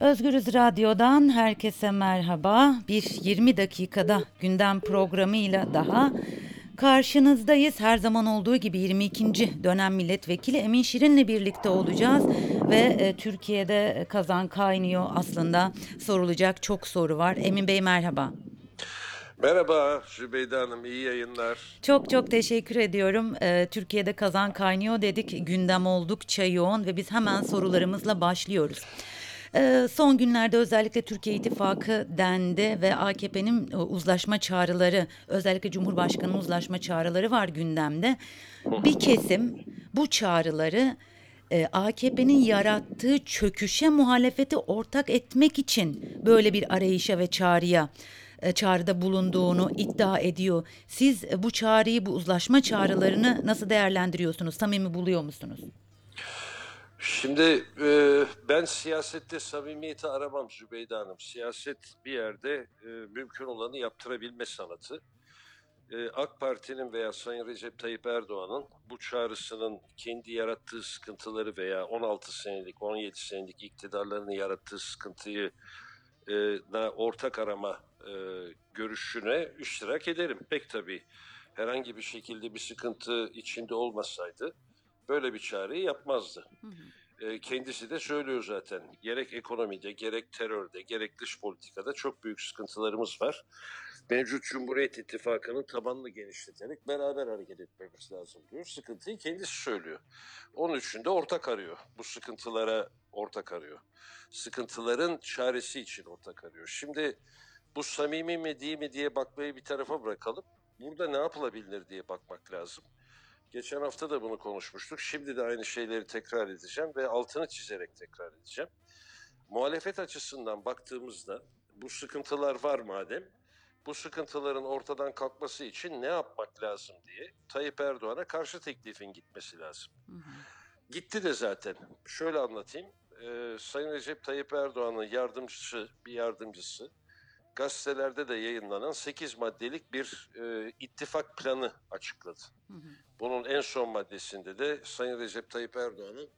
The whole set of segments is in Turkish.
Özgürüz Radyo'dan herkese merhaba. Bir 20 dakikada gündem programıyla daha karşınızdayız. Her zaman olduğu gibi 22. dönem milletvekili Emin Şirin'le birlikte olacağız. Ve e, Türkiye'de kazan kaynıyor aslında sorulacak çok soru var. Emin Bey merhaba. Merhaba Zübeyde Hanım, iyi yayınlar. Çok çok teşekkür ediyorum. Ee, Türkiye'de kazan kaynıyor dedik. Gündem oldukça yoğun ve biz hemen sorularımızla başlıyoruz. Ee, son günlerde özellikle Türkiye İttifakı dendi ve AKP'nin e, uzlaşma çağrıları, özellikle Cumhurbaşkanı uzlaşma çağrıları var gündemde. Bir kesim bu çağrıları e, AKP'nin yarattığı çöküşe muhalefeti ortak etmek için böyle bir arayışa ve çağrıya e, çağrıda bulunduğunu iddia ediyor. Siz bu çağrıyı, bu uzlaşma çağrılarını nasıl değerlendiriyorsunuz? Samimi buluyor musunuz? Şimdi e, ben siyasette samimiyeti aramam Zübeyde Hanım. Siyaset bir yerde e, mümkün olanı yaptırabilme sanatı. E, AK Parti'nin veya Sayın Recep Tayyip Erdoğan'ın bu çağrısının kendi yarattığı sıkıntıları veya 16 senelik, 17 senelik iktidarlarını yarattığı sıkıntıyı e, da ortak arama e, görüşüne iştirak ederim. Pek tabii herhangi bir şekilde bir sıkıntı içinde olmasaydı böyle bir çağrıyı yapmazdı. E, kendisi de söylüyor zaten. Gerek ekonomide, gerek terörde, gerek dış politikada çok büyük sıkıntılarımız var. Mevcut Cumhuriyet İttifakı'nın tabanını genişleterek beraber hareket etmemiz lazım diyor. Sıkıntıyı kendisi söylüyor. Onun için de ortak arıyor. Bu sıkıntılara ortak arıyor. Sıkıntıların çaresi için ortak arıyor. Şimdi bu samimi mi değil mi diye bakmayı bir tarafa bırakalım. Burada ne yapılabilir diye bakmak lazım. Geçen hafta da bunu konuşmuştuk. Şimdi de aynı şeyleri tekrar edeceğim ve altını çizerek tekrar edeceğim. Muhalefet açısından baktığımızda bu sıkıntılar var madem, bu sıkıntıların ortadan kalkması için ne yapmak lazım diye Tayyip Erdoğan'a karşı teklifin gitmesi lazım. Gitti de zaten. Şöyle anlatayım. Ee, Sayın Recep Tayyip Erdoğan'ın yardımcısı, bir yardımcısı gazetelerde de yayınlanan 8 maddelik bir e, ittifak planı açıkladı. Bunun en son maddesinde de Sayın Recep Tayyip Erdoğan'ın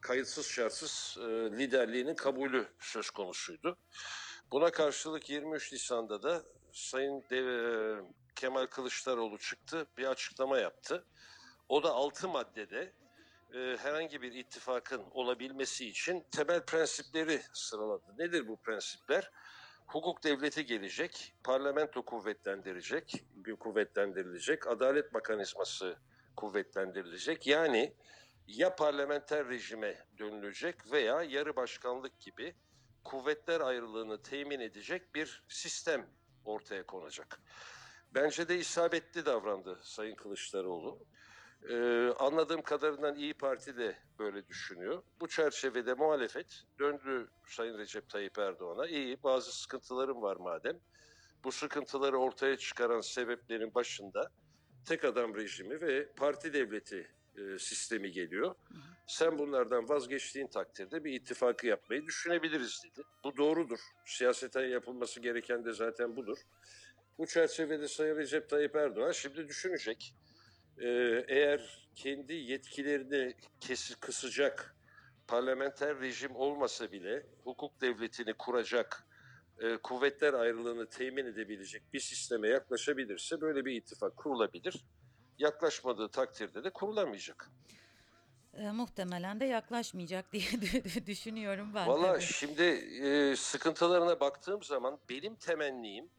kayıtsız şartsız e, liderliğinin kabulü söz konusuydu. Buna karşılık 23 Nisan'da da Sayın Dev- e, Kemal Kılıçdaroğlu çıktı, bir açıklama yaptı. O da 6 maddede e, herhangi bir ittifakın olabilmesi için temel prensipleri sıraladı. Nedir bu prensipler? Hukuk devleti gelecek, parlamento kuvvetlendirecek, kuvvetlendirilecek, adalet mekanizması kuvvetlendirilecek. Yani ya parlamenter rejime dönülecek veya yarı başkanlık gibi kuvvetler ayrılığını temin edecek bir sistem ortaya konacak. Bence de isabetli davrandı Sayın Kılıçdaroğlu. Ee, anladığım kadarıyla İyi Parti de böyle düşünüyor. Bu çerçevede muhalefet döndü Sayın Recep Tayyip Erdoğan'a. İyi bazı sıkıntılarım var madem. Bu sıkıntıları ortaya çıkaran sebeplerin başında tek adam rejimi ve parti devleti e, sistemi geliyor. Sen bunlardan vazgeçtiğin takdirde bir ittifakı yapmayı düşünebiliriz dedi. Bu doğrudur. Siyaseten yapılması gereken de zaten budur. Bu çerçevede Sayın Recep Tayyip Erdoğan şimdi düşünecek. Ee, eğer kendi yetkilerini kesi, kısacak parlamenter rejim olmasa bile hukuk devletini kuracak, e, kuvvetler ayrılığını temin edebilecek bir sisteme yaklaşabilirse böyle bir ittifak kurulabilir. Yaklaşmadığı takdirde de kurulamayacak. E, muhtemelen de yaklaşmayacak diye düşünüyorum ben. Valla şimdi e, sıkıntılarına baktığım zaman benim temennim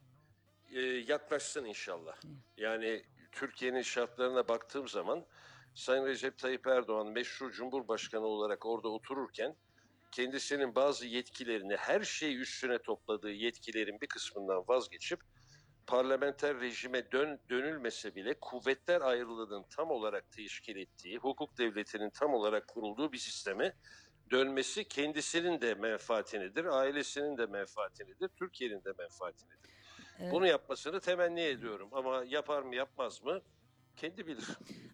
e, yaklaşsın inşallah. Yani Türkiye'nin şartlarına baktığım zaman Sayın Recep Tayyip Erdoğan meşru Cumhurbaşkanı olarak orada otururken kendisinin bazı yetkilerini her şey üstüne topladığı yetkilerin bir kısmından vazgeçip parlamenter rejime dön, dönülmese bile kuvvetler ayrılığının tam olarak teşkil ettiği, hukuk devletinin tam olarak kurulduğu bir sisteme dönmesi kendisinin de menfaatinedir, ailesinin de menfaatinedir, Türkiye'nin de menfaatinedir. Evet. Bunu yapmasını temenni ediyorum ama yapar mı yapmaz mı kendi bilir.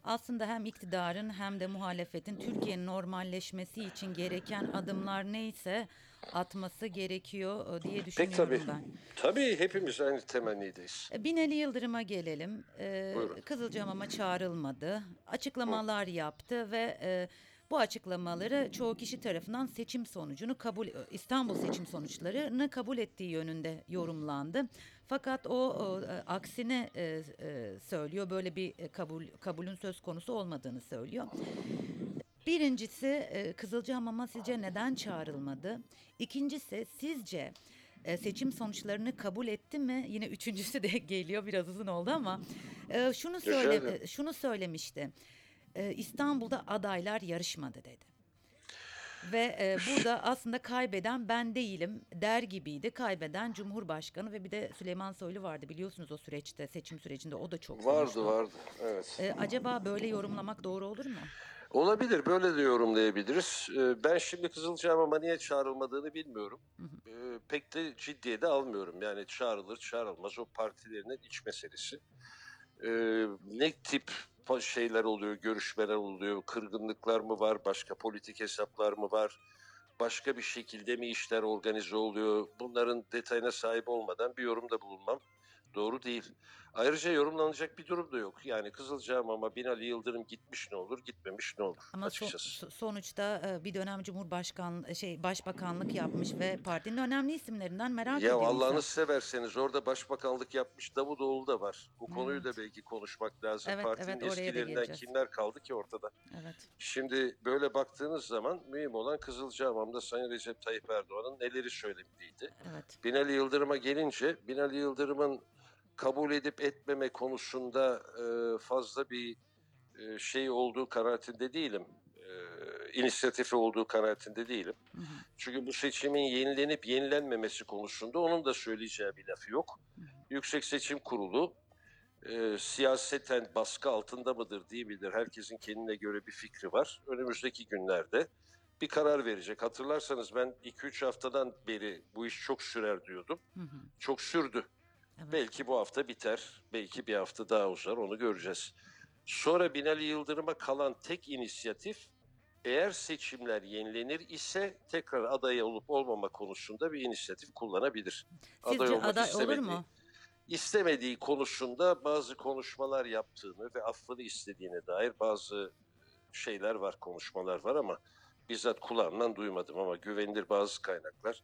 Aslında hem iktidarın hem de muhalefetin Türkiye'nin normalleşmesi için gereken adımlar neyse atması gerekiyor e, diye Pek düşünüyorum tabii. ben. Tabii hepimiz aynı temennideyiz. E, Binali Yıldırım'a gelelim. Ee, Buyurun. Kızılcahamam'a çağrılmadı. Açıklamalar yaptı ve e, Bu açıklamaları çoğu kişi tarafından seçim sonucunu kabul İstanbul seçim sonuçlarını kabul ettiği yönünde yorumlandı. Fakat o, o, e, aksine e, e, söylüyor. Böyle bir e, kabul kabulün söz konusu olmadığını söylüyor. Birincisi e, Kızılcahamam'a sizce neden çağrılmadı? İkincisi sizce seçim sonuçlarını kabul etti mi? Yine üçüncüsü de geliyor biraz uzun oldu ama şunu söyle şunu söylemişti. İstanbul'da adaylar yarışmadı dedi. Ve e, burada aslında kaybeden ben değilim der gibiydi. Kaybeden Cumhurbaşkanı ve bir de Süleyman Soylu vardı biliyorsunuz o süreçte seçim sürecinde o da çok Vardı konuştu. vardı evet. E, acaba böyle yorumlamak doğru olur mu? Olabilir böyle de yorumlayabiliriz. Ee, Ben şimdi Kızılcahamam'a niye çağrılmadığını bilmiyorum. Ee, Pek de ciddiye de almıyorum. Yani çağrılır çağrılmaz o partilerinin iç meselesi. Ee, Ne tip şeyler oluyor, görüşmeler oluyor, kırgınlıklar mı var, başka politik hesaplar mı var, başka bir şekilde mi işler organize oluyor? Bunların detayına sahip olmadan bir yorumda bulunmam doğru değil. Ayrıca yorumlanacak bir durum da yok. Yani Kızılcahamam'a Binali Yıldırım gitmiş ne olur, gitmemiş ne olur Ama so- açıkçası. so- sonuçta e, bir dönem Cumhurbaşkan şey başbakanlık yapmış ve partinin önemli isimlerinden merak Ya ediyor Allah'ını insan. severseniz orada başbakanlık yapmış Davutoğlu da var. Bu konuyu da belki konuşmak lazım. Evet, Partinin evet, oraya da eskilerinden geleceğiz. kimler kaldı ki ortada? Evet. Şimdi böyle baktığınız zaman mühim olan Kızılcahamam'da Sayın Recep Tayyip Erdoğan'ın neleri söylemediydi. Evet. Binali Yıldırım'a gelince Binali Yıldırım'ın kabul edip etmeme konusunda e, fazla bir e, şey olduğu kanaatinde değilim. E, inisiyatifi olduğu kanaatinde değilim. Hı hı. Çünkü bu seçimin yenilenip yenilenmemesi konusunda onun da söyleyeceği bir lafı yok. Yüksek Seçim Kurulu e, siyaseten baskı altında mıdır değil midir? Herkesin kendine göre bir fikri var. Önümüzdeki günlerde bir karar verecek. Hatırlarsanız ben 2-3 haftadan beri bu iş çok sürer diyordum. Hı hı. Çok sürdü. Evet. Belki bu hafta biter, belki bir hafta daha uzar onu göreceğiz. Sonra Binali Yıldırım'a kalan tek inisiyatif eğer seçimler yenilenir ise tekrar aday olup olmama konusunda bir inisiyatif kullanabilir. Sizce olmak aday olur istemediği- mu? istemediği konusunda bazı konuşmalar yaptığını ve affını istediğine dair bazı şeyler var, konuşmalar var ama bizzat kulağımdan duymadım ama güvenilir bazı kaynaklar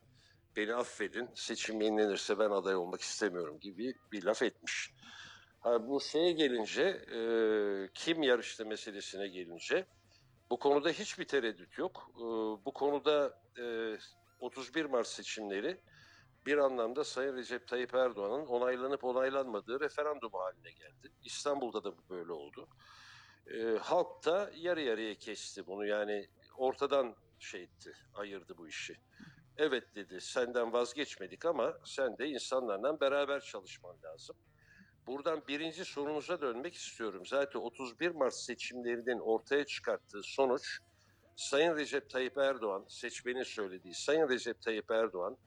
beni affedin seçim yenilenirse ben aday olmak istemiyorum gibi bir laf etmiş. Ha, bu şeye gelince e, kim yarıştı meselesine gelince bu konuda hiçbir tereddüt yok. E, bu konuda e, 31 Mart seçimleri bir anlamda Sayın Recep Tayyip Erdoğan'ın onaylanıp onaylanmadığı referandum haline geldi. İstanbul'da da bu böyle oldu. E, halk da yarı yarıya kesti bunu yani ortadan şey etti, ayırdı bu işi. Evet dedi senden vazgeçmedik ama sen de insanlarla beraber çalışman lazım. Buradan birinci sorunuza dönmek istiyorum. Zaten 31 Mart seçimlerinin ortaya çıkarttığı sonuç Sayın Recep Tayyip Erdoğan, seçmenin söylediği Sayın Recep Tayyip Erdoğan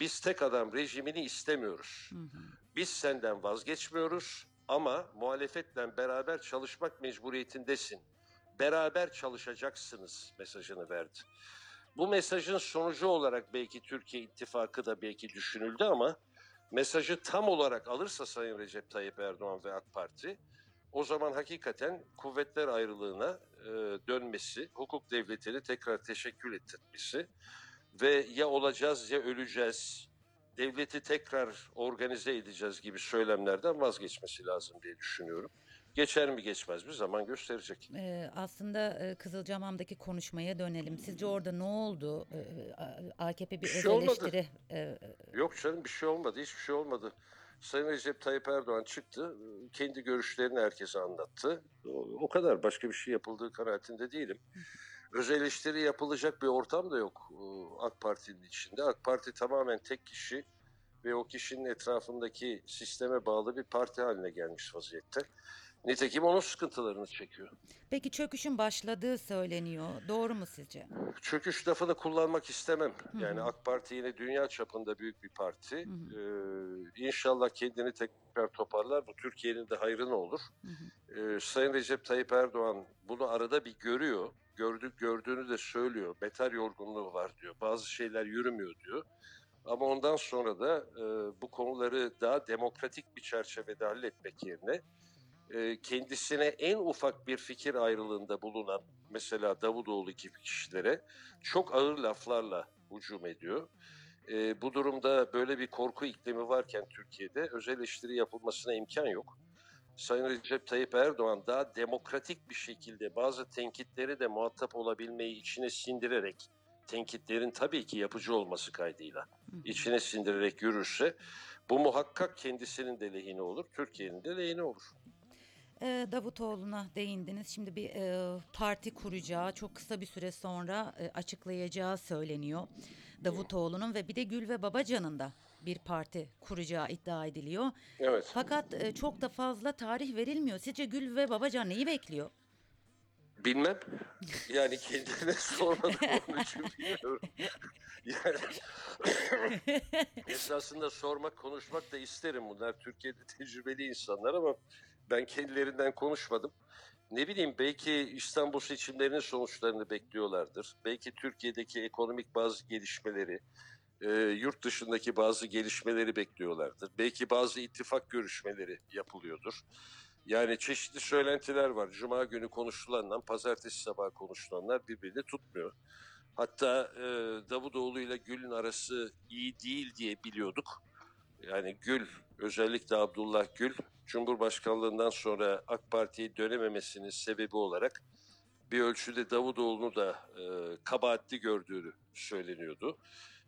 biz tek adam rejimini istemiyoruz. Hı hı. Biz senden vazgeçmiyoruz ama muhalefetle beraber çalışmak mecburiyetindesin. Beraber çalışacaksınız mesajını verdi. Bu mesajın sonucu olarak belki Türkiye İttifakı da belki düşünüldü ama mesajı tam olarak alırsa Sayın Recep Tayyip Erdoğan ve AK Parti o zaman hakikaten kuvvetler ayrılığına e, dönmesi, hukuk devletini tekrar teşekkül ettirmesi ve ya olacağız ya öleceğiz, devleti tekrar organize edeceğiz gibi söylemlerden vazgeçmesi lazım diye düşünüyorum. Geçer mi geçmez mi zaman gösterecek. Ee, aslında e, Kızılcahamam'daki konuşmaya dönelim. Sizce orada ne oldu? Ee, AKP bir Bir öz şey olmadı. eleştiri. e, Yok canım bir şey olmadı, hiçbir şey olmadı. Sayın Recep Tayyip Erdoğan çıktı, kendi görüşlerini herkese anlattı. O, o kadar, başka bir şey yapıldığı kanaatinde değilim. Öz eleştiri yapılacak bir ortam da yok e, AK Parti'nin içinde. AK Parti tamamen tek kişi ve o kişinin etrafındaki sisteme bağlı bir parti haline gelmiş vaziyette. Nitekim onun sıkıntılarını çekiyor. Peki çöküşün başladığı söyleniyor. Doğru mu sizce? Çöküş lafını kullanmak istemem. Yani AK Parti yine dünya çapında büyük bir parti. Ee, inşallah kendini tekrar toparlar. Bu Türkiye'nin de hayrına olur. Ee, Sayın Recep Tayyip Erdoğan bunu arada bir görüyor. Gördük gördüğünü de söylüyor. Beter yorgunluğu var diyor. Bazı şeyler yürümüyor diyor. Ama ondan sonra da e, bu konuları daha demokratik bir çerçevede halletmek yerine e, kendisine en ufak bir fikir ayrılığında bulunan mesela Davutoğlu gibi kişilere çok ağır laflarla hücum ediyor. E, bu durumda böyle bir korku iklimi varken Türkiye'de özel eleştiri yapılmasına imkan yok. Sayın Recep Tayyip Erdoğan daha demokratik bir şekilde bazı tenkitleri de muhatap olabilmeyi içine sindirerek, tenkitlerin tabii ki yapıcı olması kaydıyla içine sindirerek yürürse bu muhakkak kendisinin de lehine olur, Türkiye'nin de lehine olur. Ee, Davutoğlu'na değindiniz. Şimdi bir e, parti kuracağı çok kısa bir süre sonra e, açıklayacağı söyleniyor. Davutoğlu'nun ve bir de Gül ve Babacan'ın da bir parti kuracağı iddia ediliyor. Evet. Fakat e, çok da fazla tarih verilmiyor. Sizce Gül ve Babacan neyi bekliyor? Bilmem. Yani kendine sormadım onun için bilmiyorum. Yani esasında sormak, konuşmak da isterim. Bunlar Türkiye'de tecrübeli insanlar ama ben kendilerinden konuşmadım. Ne bileyim belki İstanbul seçimlerinin sonuçlarını bekliyorlardır. Belki Türkiye'deki ekonomik bazı gelişmeleri, e, yurt dışındaki bazı gelişmeleri bekliyorlardır. Belki bazı ittifak görüşmeleri yapılıyordur. Yani çeşitli söylentiler var. Cuma günü konuşulanla pazartesi sabahı konuşulanlar birbirini tutmuyor. Hatta e, Davutoğlu ile Gül'ün arası iyi değil diye biliyorduk. Yani Gül, özellikle Abdullah Gül, Cumhurbaşkanlığından sonra AK Parti'yi dönememesinin sebebi olarak bir ölçüde Davutoğlu'nu da e, kabahatli gördüğünü söyleniyordu.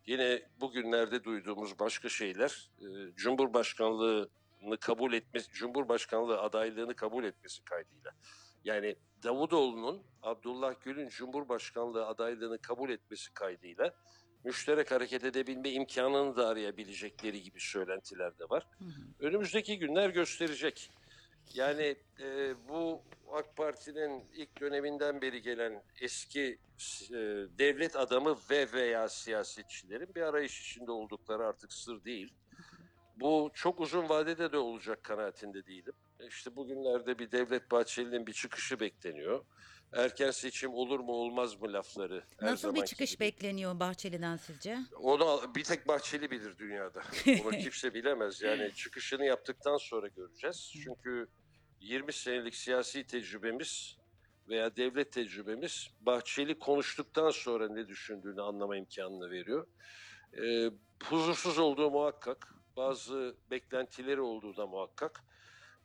Yine bugünlerde duyduğumuz başka şeyler, e, Cumhurbaşkanlığını kabul etmesi, Cumhurbaşkanlığı adaylığını kabul etmesi kaydıyla. Yani Davutoğlu'nun Abdullah Gül'ün Cumhurbaşkanlığı adaylığını kabul etmesi kaydıyla müşterek hareket edebilme imkanını da arayabilecekleri gibi söylentiler de var. Önümüzdeki günler gösterecek. Yani e, bu AK Parti'nin ilk döneminden beri gelen eski e, devlet adamı ve veya siyasetçilerin bir arayış içinde oldukları artık sır değil. Bu çok uzun vadede de olacak kanaatinde değilim. İşte bugünlerde bir Devlet Bahçeli'nin bir çıkışı bekleniyor. Erken seçim olur mu olmaz mı lafları. her Nasıl bir zamanki çıkış gibi. bekleniyor Bahçeli'den sizce? Onu bir tek Bahçeli bilir dünyada. Bunu kimse bilemez. Yani çıkışını yaptıktan sonra göreceğiz. Çünkü 20 senelik siyasi tecrübemiz veya devlet tecrübemiz Bahçeli konuştuktan sonra ne düşündüğünü anlama imkanını veriyor. Ee, huzursuz olduğu muhakkak. Bazı beklentileri olduğu da muhakkak.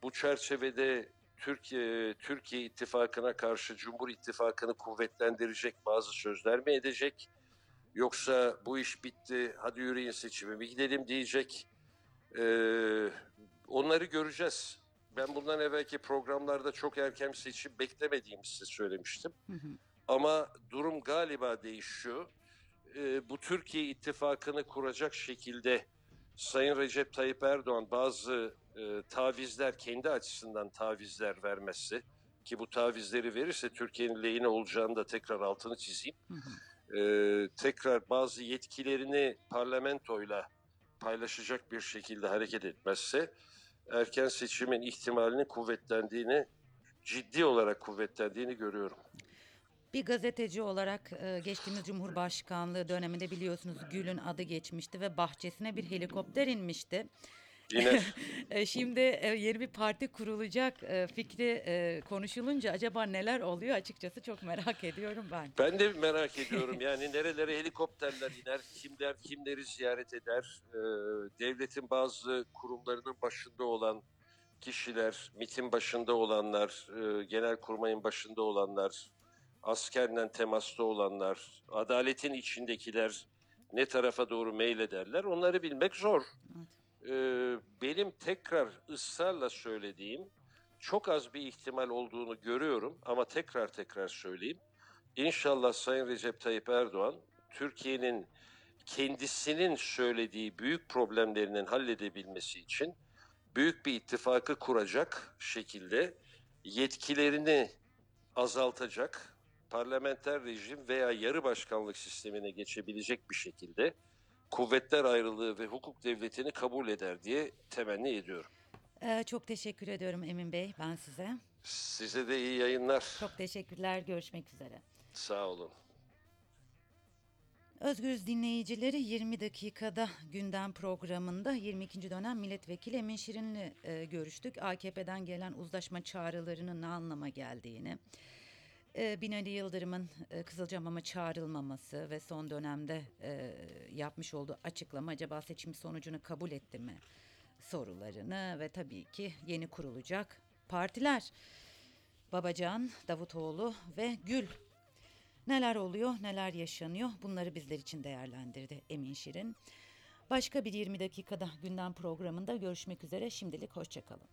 Bu çerçevede Türkiye Türkiye ittifakına karşı Cumhur İttifakı'nı kuvvetlendirecek bazı sözler mi edecek? Yoksa bu iş bitti, hadi yürüyün seçime mi gidelim diyecek. Ee, onları göreceğiz. Ben bundan evvelki programlarda çok erken seçim beklemediğimi size söylemiştim. Ama durum galiba değişiyor. Ee, bu Türkiye ittifakını kuracak şekilde Sayın Recep Tayyip Erdoğan bazı e, tavizler, kendi açısından tavizler vermezse ki bu tavizleri verirse Türkiye'nin lehine olacağını da tekrar altını çizeyim e, tekrar bazı yetkilerini parlamentoyla paylaşacak bir şekilde hareket etmezse erken seçimin ihtimalinin kuvvetlendiğini ciddi olarak kuvvetlendiğini görüyorum. Bir gazeteci olarak e, geçtiğimiz Cumhurbaşkanlığı döneminde biliyorsunuz Gül'ün adı geçmişti ve bahçesine bir helikopter inmişti. Yine E, Şimdi e, yeni bir parti kurulacak fikri konuşulunca acaba neler oluyor açıkçası çok merak ediyorum ben. ben de merak ediyorum yani nerelere helikopterler iner, kimler kimleri ziyaret eder, devletin bazı kurumlarının başında olan kişiler, MIT'in başında olanlar, genel kurmayın başında olanlar, askerle temasta olanlar, adaletin içindekiler ne tarafa doğru meylederler onları bilmek zor. Ee, benim tekrar ısrarla söylediğim çok az bir ihtimal olduğunu görüyorum ama tekrar tekrar söyleyeyim. İnşallah Sayın Recep Tayyip Erdoğan Türkiye'nin kendisinin söylediği büyük problemlerinin halledebilmesi için büyük bir ittifakı kuracak şekilde yetkilerini azaltacak, parlamenter rejim veya yarı başkanlık sistemine geçebilecek bir şekilde kuvvetler ayrılığı ve hukuk devletini kabul eder diye temenni ediyorum. E, çok teşekkür ediyorum Emin Bey ben size. Size de iyi yayınlar. Çok teşekkürler görüşmek üzere. Sağ olun. Özgürüz dinleyicileri 20 dakikada gündem programında 22. dönem milletvekili Emin Şirin'le e, görüştük. AKP'den gelen uzlaşma çağrılarının ne anlama geldiğini, Binali Yıldırım'ın e, Kızılcamam'a çağrılmaması ve son dönemde e, yapmış olduğu açıklama acaba seçim sonucunu kabul etti mi sorularını ve tabii ki yeni kurulacak partiler Babacan, Davutoğlu ve Gül Neler oluyor, neler yaşanıyor bunları bizler için değerlendirdi Emin Şirin. Başka bir 20 dakikada gündem programında görüşmek üzere. Şimdilik hoşçakalın.